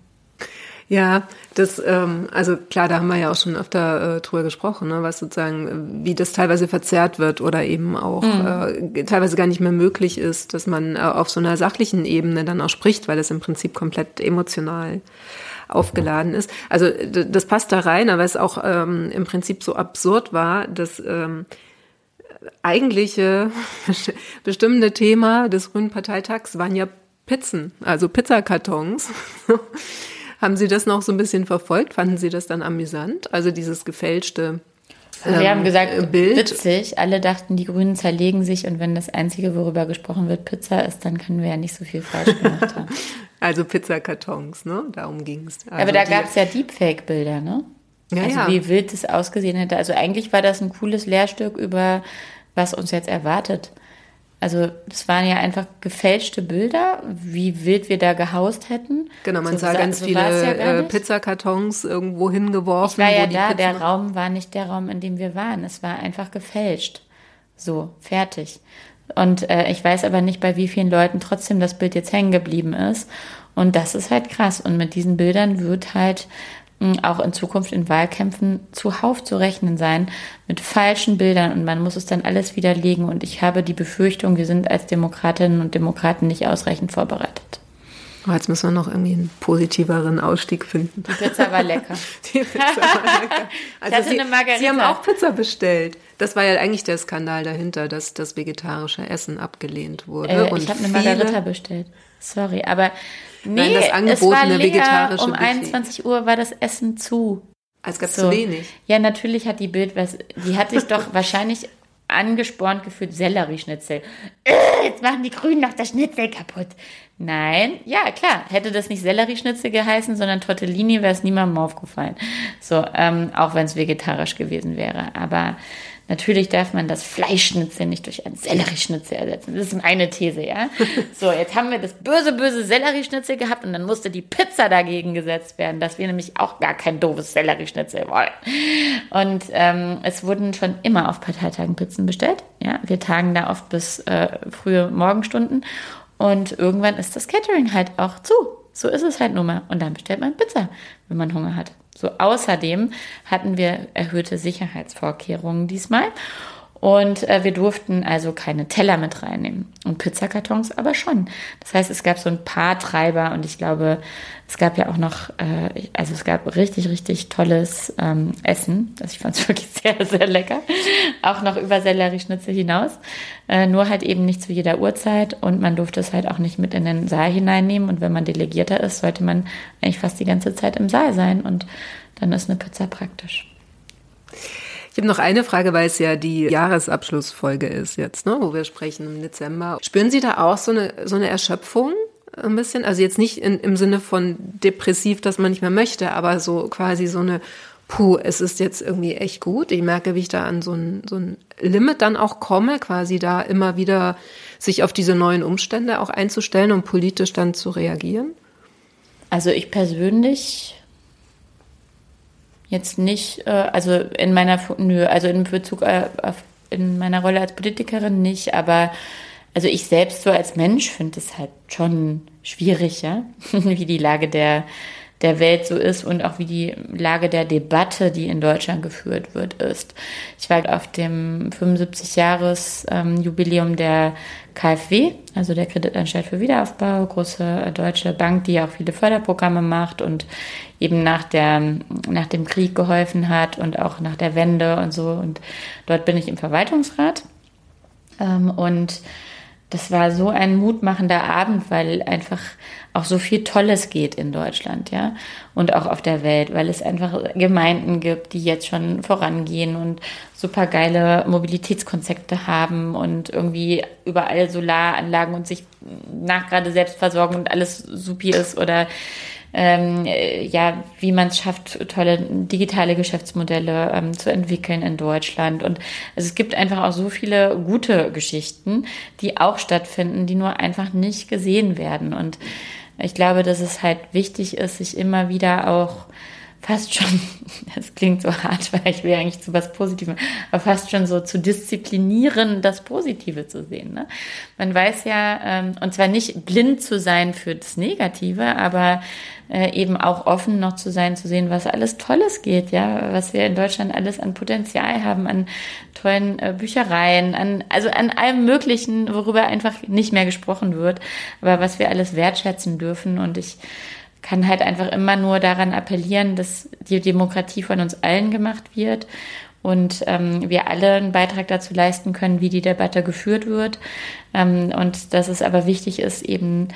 Speaker 1: Ja, das, ähm, also klar, da haben wir ja auch schon öfter äh, drüber gesprochen, ne, was sozusagen, wie das teilweise verzerrt wird oder eben auch mhm. äh, teilweise gar nicht mehr möglich ist, dass man äh, auf so einer sachlichen Ebene dann auch spricht, weil es im Prinzip komplett emotional aufgeladen ist. Also das passt da rein, aber es auch ähm, im Prinzip so absurd war, dass ähm, eigentliche bestimmende Thema des Grünen Parteitags waren ja Pizzen, also Pizzakartons. Haben Sie das noch so ein bisschen verfolgt? Fanden Sie das dann amüsant? Also dieses gefälschte
Speaker 2: ähm, wir haben gesagt, Bild. witzig. Alle dachten, die Grünen zerlegen sich und wenn das Einzige, worüber gesprochen wird, Pizza ist, dann können wir ja nicht so viel falsch gemacht haben.
Speaker 1: also Pizzakartons, ne? Darum ging es.
Speaker 2: Also Aber da gab es ja Deepfake-Bilder, ne? Ja, also ja. wie wild es ausgesehen hätte. Also eigentlich war das ein cooles Lehrstück über, was uns jetzt erwartet. Also das waren ja einfach gefälschte Bilder, wie wild wir da gehaust hätten.
Speaker 1: Genau, man so, sah ganz so viele ja äh, Pizzakartons irgendwo hingeworfen.
Speaker 2: Ich war ja da, Pizzen der Raum war nicht der Raum, in dem wir waren. Es war einfach gefälscht. So, fertig. Und äh, ich weiß aber nicht, bei wie vielen Leuten trotzdem das Bild jetzt hängen geblieben ist. Und das ist halt krass. Und mit diesen Bildern wird halt auch in Zukunft in Wahlkämpfen zuhauf zu rechnen sein mit falschen Bildern und man muss es dann alles widerlegen. Und ich habe die Befürchtung, wir sind als Demokratinnen und Demokraten nicht ausreichend vorbereitet.
Speaker 1: Oh, jetzt müssen wir noch irgendwie einen positiveren Ausstieg finden.
Speaker 2: Die Pizza war lecker. Die Pizza war lecker.
Speaker 1: Also Sie. Sie haben auch Pizza bestellt. Das war ja eigentlich der Skandal dahinter, dass das vegetarische Essen abgelehnt wurde.
Speaker 2: Äh, ich habe eine Margarita bestellt. Sorry, aber Nee, Nein, das angebotene es war vegetarische Um 21 Uhr war das Essen zu.
Speaker 1: Also gab es so. zu wenig.
Speaker 2: Ja, natürlich hat die Bild was, die hat sich doch wahrscheinlich angespornt gefühlt, Sellerieschnitzel. Äh, jetzt machen die Grünen noch das Schnitzel kaputt. Nein, ja, klar, hätte das nicht Sellerieschnitzel geheißen, sondern Tortellini, wäre es niemandem aufgefallen. So, ähm, auch wenn es vegetarisch gewesen wäre. Aber Natürlich darf man das Fleischschnitzel nicht durch ein Sellerieschnitzel ersetzen. Das ist meine These, ja. So, jetzt haben wir das böse, böse Sellerieschnitzel gehabt und dann musste die Pizza dagegen gesetzt werden, dass wir nämlich auch gar kein doofes Sellerieschnitzel wollen. Und ähm, es wurden schon immer auf Parteitagen Pizzen bestellt. Ja, wir tagen da oft bis äh, frühe Morgenstunden und irgendwann ist das Catering halt auch zu. So ist es halt nun mal. Und dann bestellt man Pizza, wenn man Hunger hat. So, außerdem hatten wir erhöhte Sicherheitsvorkehrungen diesmal. Und äh, wir durften also keine Teller mit reinnehmen und Pizzakartons aber schon. Das heißt, es gab so ein paar Treiber und ich glaube, es gab ja auch noch, äh, also es gab richtig, richtig tolles ähm, Essen. Also ich fand es wirklich sehr, sehr lecker. Auch noch über Sellerieschnitzel hinaus. Äh, nur halt eben nicht zu jeder Uhrzeit und man durfte es halt auch nicht mit in den Saal hineinnehmen. Und wenn man Delegierter ist, sollte man eigentlich fast die ganze Zeit im Saal sein und dann ist eine Pizza praktisch.
Speaker 1: Ich habe noch eine Frage, weil es ja die Jahresabschlussfolge ist jetzt, ne, wo wir sprechen im Dezember. Spüren Sie da auch so eine, so eine Erschöpfung ein bisschen? Also jetzt nicht in, im Sinne von depressiv, dass man nicht mehr möchte, aber so quasi so eine, puh, es ist jetzt irgendwie echt gut. Ich merke, wie ich da an so ein, so ein Limit dann auch komme, quasi da immer wieder sich auf diese neuen Umstände auch einzustellen und politisch dann zu reagieren.
Speaker 2: Also ich persönlich jetzt nicht, äh, also in meiner, nö, also in Bezug auf, in meiner Rolle als Politikerin nicht, aber also ich selbst so als Mensch finde es halt schon schwierig, ja, wie die Lage der, der Welt so ist und auch wie die Lage der Debatte, die in Deutschland geführt wird, ist. Ich war auf dem 75-Jahres-Jubiläum der KfW, also der Kreditanstalt für Wiederaufbau, große deutsche Bank, die auch viele Förderprogramme macht und eben nach, der, nach dem Krieg geholfen hat und auch nach der Wende und so. Und dort bin ich im Verwaltungsrat. Ähm, und das war so ein mutmachender Abend, weil einfach auch so viel Tolles geht in Deutschland, ja, und auch auf der Welt, weil es einfach Gemeinden gibt, die jetzt schon vorangehen und super geile Mobilitätskonzepte haben und irgendwie überall Solaranlagen und sich nach gerade selbst versorgen und alles supi ist oder ähm, ja, wie man es schafft, tolle digitale Geschäftsmodelle ähm, zu entwickeln in Deutschland. Und also es gibt einfach auch so viele gute Geschichten, die auch stattfinden, die nur einfach nicht gesehen werden. Und ich glaube, dass es halt wichtig ist, sich immer wieder auch fast schon, das klingt so hart, weil ich will eigentlich zu was Positivem, aber fast schon so zu disziplinieren, das Positive zu sehen. Ne? Man weiß ja, ähm, und zwar nicht blind zu sein für das Negative, aber äh, eben auch offen noch zu sein, zu sehen, was alles Tolles geht, ja, was wir in Deutschland alles an Potenzial haben, an tollen äh, Büchereien, an, also an allem Möglichen, worüber einfach nicht mehr gesprochen wird, aber was wir alles wertschätzen dürfen und ich kann halt einfach immer nur daran appellieren, dass die Demokratie von uns allen gemacht wird und ähm, wir alle einen Beitrag dazu leisten können, wie die Debatte geführt wird. Ähm, und dass es aber wichtig ist, eben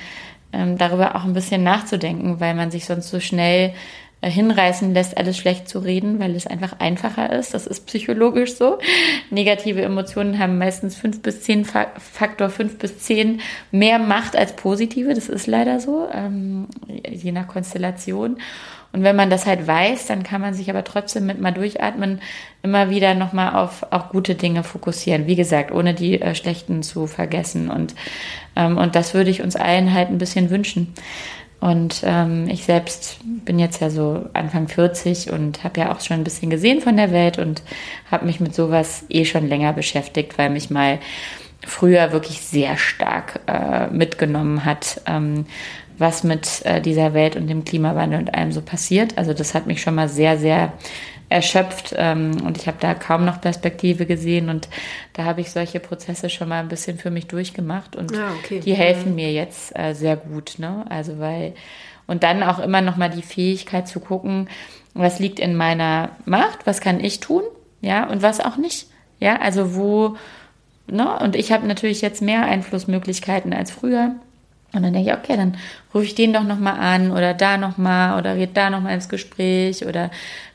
Speaker 2: ähm, darüber auch ein bisschen nachzudenken, weil man sich sonst so schnell hinreißen lässt, alles schlecht zu reden, weil es einfach einfacher ist. Das ist psychologisch so. Negative Emotionen haben meistens fünf bis zehn Faktor fünf bis zehn mehr Macht als positive. Das ist leider so, ähm, je nach Konstellation. Und wenn man das halt weiß, dann kann man sich aber trotzdem mit mal durchatmen immer wieder nochmal auf auch gute Dinge fokussieren. Wie gesagt, ohne die äh, schlechten zu vergessen. Und, ähm, und das würde ich uns allen halt ein bisschen wünschen. Und ähm, ich selbst bin jetzt ja so Anfang 40 und habe ja auch schon ein bisschen gesehen von der Welt und habe mich mit sowas eh schon länger beschäftigt, weil mich mal früher wirklich sehr stark äh, mitgenommen hat, ähm, was mit äh, dieser Welt und dem Klimawandel und allem so passiert. Also das hat mich schon mal sehr, sehr erschöpft ähm, und ich habe da kaum noch Perspektive gesehen und da habe ich solche Prozesse schon mal ein bisschen für mich durchgemacht und ah, okay. die helfen mir jetzt äh, sehr gut, ne? Also weil und dann auch immer noch mal die Fähigkeit zu gucken, was liegt in meiner Macht, was kann ich tun, ja und was auch nicht, ja also wo ne? und ich habe natürlich jetzt mehr Einflussmöglichkeiten als früher. Und dann denke ich, okay, dann rufe ich den doch nochmal an oder da nochmal oder red da nochmal ins Gespräch oder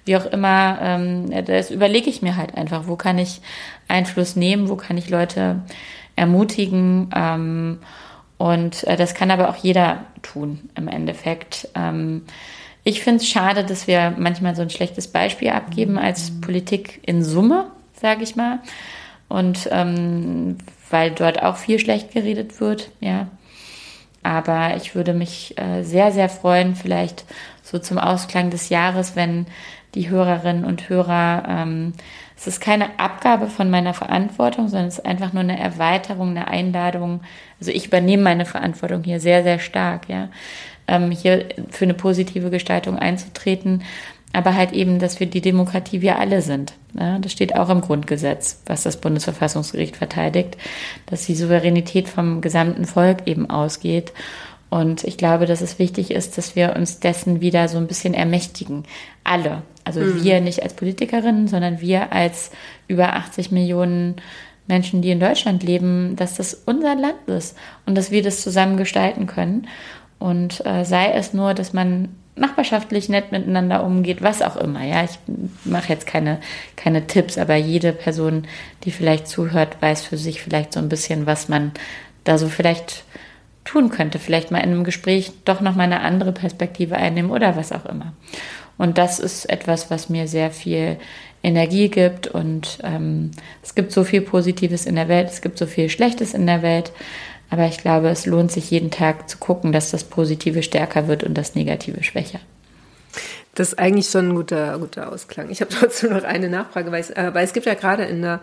Speaker 2: wie auch immer. Ähm, das überlege ich mir halt einfach, wo kann ich Einfluss nehmen, wo kann ich Leute ermutigen. Ähm, und äh, das kann aber auch jeder tun im Endeffekt. Ähm, ich finde es schade, dass wir manchmal so ein schlechtes Beispiel abgeben als Politik in Summe, sage ich mal. Und weil dort auch viel schlecht geredet wird, ja. Aber ich würde mich äh, sehr, sehr freuen, vielleicht so zum Ausklang des Jahres, wenn die Hörerinnen und Hörer, ähm, es ist keine Abgabe von meiner Verantwortung, sondern es ist einfach nur eine Erweiterung, eine Einladung. Also ich übernehme meine Verantwortung hier sehr, sehr stark, ja. Ähm, hier für eine positive Gestaltung einzutreten, aber halt eben, dass wir die Demokratie wir alle sind. Ja, das steht auch im Grundgesetz, was das Bundesverfassungsgericht verteidigt, dass die Souveränität vom gesamten Volk eben ausgeht. Und ich glaube, dass es wichtig ist, dass wir uns dessen wieder so ein bisschen ermächtigen. Alle. Also mhm. wir nicht als Politikerinnen, sondern wir als über 80 Millionen Menschen, die in Deutschland leben, dass das unser Land ist und dass wir das zusammen gestalten können. Und äh, sei es nur, dass man nachbarschaftlich nett miteinander umgeht, was auch immer. Ja, ich mache jetzt keine, keine Tipps, aber jede Person, die vielleicht zuhört, weiß für sich vielleicht so ein bisschen, was man da so vielleicht tun könnte. Vielleicht mal in einem Gespräch doch noch mal eine andere Perspektive einnehmen oder was auch immer. Und das ist etwas, was mir sehr viel Energie gibt. Und ähm, es gibt so viel Positives in der Welt, es gibt so viel Schlechtes in der Welt. Aber ich glaube, es lohnt sich jeden Tag zu gucken, dass das Positive stärker wird und das Negative schwächer.
Speaker 1: Das ist eigentlich schon ein guter, guter Ausklang. Ich habe trotzdem noch eine Nachfrage, weil es, äh, weil es gibt ja gerade in der,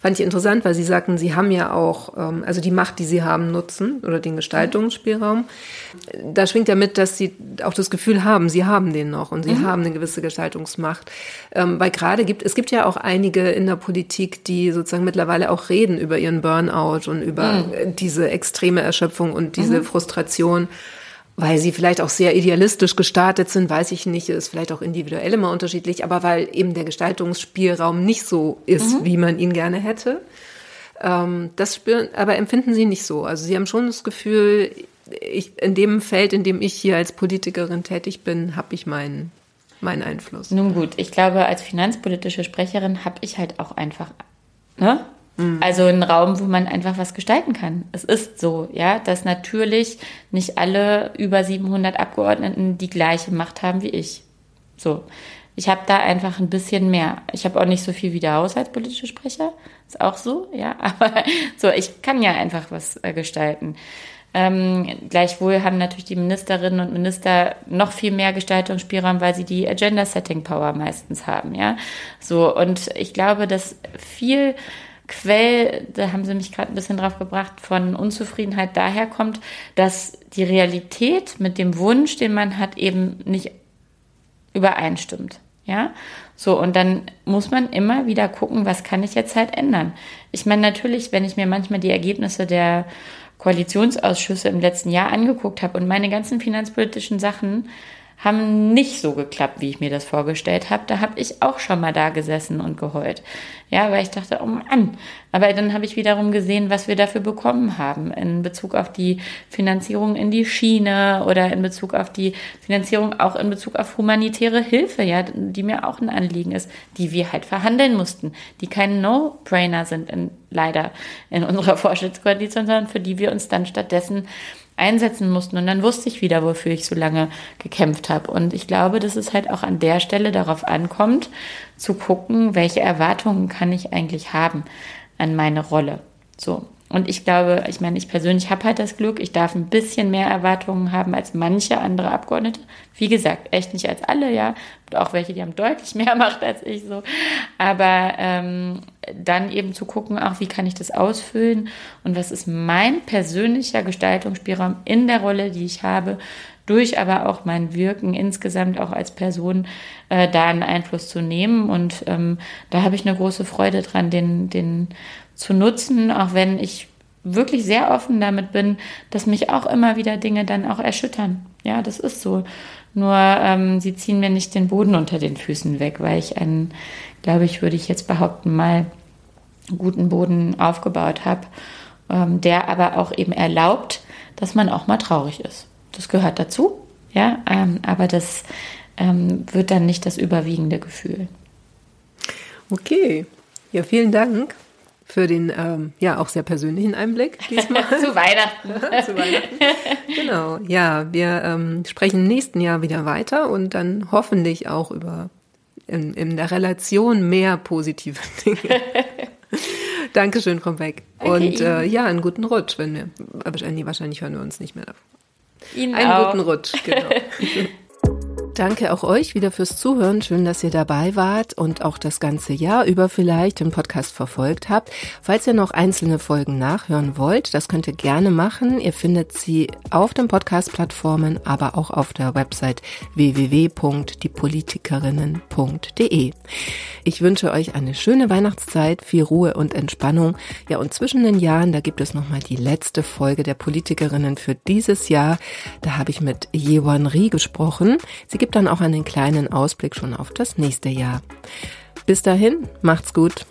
Speaker 1: fand ich interessant, weil Sie sagten, Sie haben ja auch, ähm, also die Macht, die Sie haben, nutzen oder den Gestaltungsspielraum. Da schwingt ja mit, dass Sie auch das Gefühl haben, Sie haben den noch und Sie mhm. haben eine gewisse Gestaltungsmacht. Ähm, weil gerade gibt, es gibt ja auch einige in der Politik, die sozusagen mittlerweile auch reden über ihren Burnout und über mhm. diese extreme Erschöpfung und diese mhm. Frustration weil sie vielleicht auch sehr idealistisch gestartet sind, weiß ich nicht, ist vielleicht auch individuell immer unterschiedlich, aber weil eben der Gestaltungsspielraum nicht so ist, mhm. wie man ihn gerne hätte. Ähm, das spüren, aber empfinden Sie nicht so. Also Sie haben schon das Gefühl, ich, in dem Feld, in dem ich hier als Politikerin tätig bin, habe ich meinen meinen Einfluss.
Speaker 2: Nun gut, ich glaube, als finanzpolitische Sprecherin habe ich halt auch einfach, ne? Mhm. Also einen Raum, wo man einfach was gestalten kann. Es ist so, ja, dass natürlich nicht alle über 700 Abgeordneten die gleiche Macht haben wie ich. So. Ich habe da einfach ein bisschen mehr. Ich habe auch nicht so viel wie der haushaltspolitische Sprecher. Ist auch so, ja. Aber so, ich kann ja einfach was äh, gestalten. Ähm, gleichwohl haben natürlich die Ministerinnen und Minister noch viel mehr Gestaltungsspielraum, weil sie die Agenda-Setting-Power meistens haben, ja. So, und ich glaube, dass viel Quell, da haben sie mich gerade ein bisschen drauf gebracht, von Unzufriedenheit daher kommt, dass die Realität mit dem Wunsch, den man hat, eben nicht übereinstimmt. Ja, so und dann muss man immer wieder gucken, was kann ich jetzt halt ändern. Ich meine, natürlich, wenn ich mir manchmal die Ergebnisse der Koalitionsausschüsse im letzten Jahr angeguckt habe und meine ganzen finanzpolitischen Sachen haben nicht so geklappt, wie ich mir das vorgestellt habe. Da habe ich auch schon mal da gesessen und geheult. Ja, weil ich dachte, oh Mann. Aber dann habe ich wiederum gesehen, was wir dafür bekommen haben in Bezug auf die Finanzierung in die Schiene oder in Bezug auf die Finanzierung auch in Bezug auf humanitäre Hilfe, ja, die mir auch ein Anliegen ist, die wir halt verhandeln mussten, die kein No-Brainer sind in, leider in unserer Vorschrittskoalition, sondern für die wir uns dann stattdessen einsetzen mussten. Und dann wusste ich wieder, wofür ich so lange gekämpft habe. Und ich glaube, dass es halt auch an der Stelle darauf ankommt, zu gucken, welche Erwartungen kann ich eigentlich haben an meine Rolle. So. Und ich glaube, ich meine, ich persönlich habe halt das Glück, ich darf ein bisschen mehr Erwartungen haben als manche andere Abgeordnete. Wie gesagt, echt nicht als alle, ja. Und auch welche, die haben deutlich mehr Macht als ich so. Aber ähm, dann eben zu gucken, auch wie kann ich das ausfüllen und was ist mein persönlicher Gestaltungsspielraum in der Rolle, die ich habe, durch aber auch mein Wirken insgesamt auch als Person äh, da einen Einfluss zu nehmen. Und ähm, da habe ich eine große Freude dran, den, den zu nutzen, auch wenn ich wirklich sehr offen damit bin, dass mich auch immer wieder Dinge dann auch erschüttern. Ja, das ist so. Nur ähm, sie ziehen mir nicht den Boden unter den Füßen weg, weil ich einen, glaube ich, würde ich jetzt behaupten, mal guten Boden aufgebaut habe, ähm, der aber auch eben erlaubt, dass man auch mal traurig ist. Das gehört dazu, ja, ähm, aber das ähm, wird dann nicht das überwiegende Gefühl.
Speaker 1: Okay, ja, vielen Dank für den ähm, ja auch sehr persönlichen Einblick diesmal.
Speaker 2: Zu Weihnachten.
Speaker 1: Zu Weihnachten. Genau, ja, wir ähm, sprechen im nächsten Jahr wieder weiter und dann hoffentlich auch über in, in der Relation mehr positive Dinge. Dankeschön, Frau Beck. Okay, und äh, ja, einen guten Rutsch, wenn wir, wahrscheinlich, wahrscheinlich hören wir uns nicht mehr davon.
Speaker 2: Ihnen
Speaker 1: einen
Speaker 2: auch.
Speaker 1: guten Rutsch, genau. Danke auch euch wieder fürs Zuhören. Schön, dass ihr dabei wart und auch das ganze Jahr über vielleicht den Podcast verfolgt habt. Falls ihr noch einzelne Folgen nachhören wollt, das könnt ihr gerne machen. Ihr findet sie auf den Podcast-Plattformen, aber auch auf der Website www.diepolitikerinnen.de. Ich wünsche euch eine schöne Weihnachtszeit, viel Ruhe und Entspannung. Ja, und zwischen den Jahren, da gibt es nochmal die letzte Folge der Politikerinnen für dieses Jahr. Da habe ich mit Yewan Ri gesprochen. Sie gibt dann auch einen kleinen Ausblick schon auf das nächste Jahr. Bis dahin, macht's gut.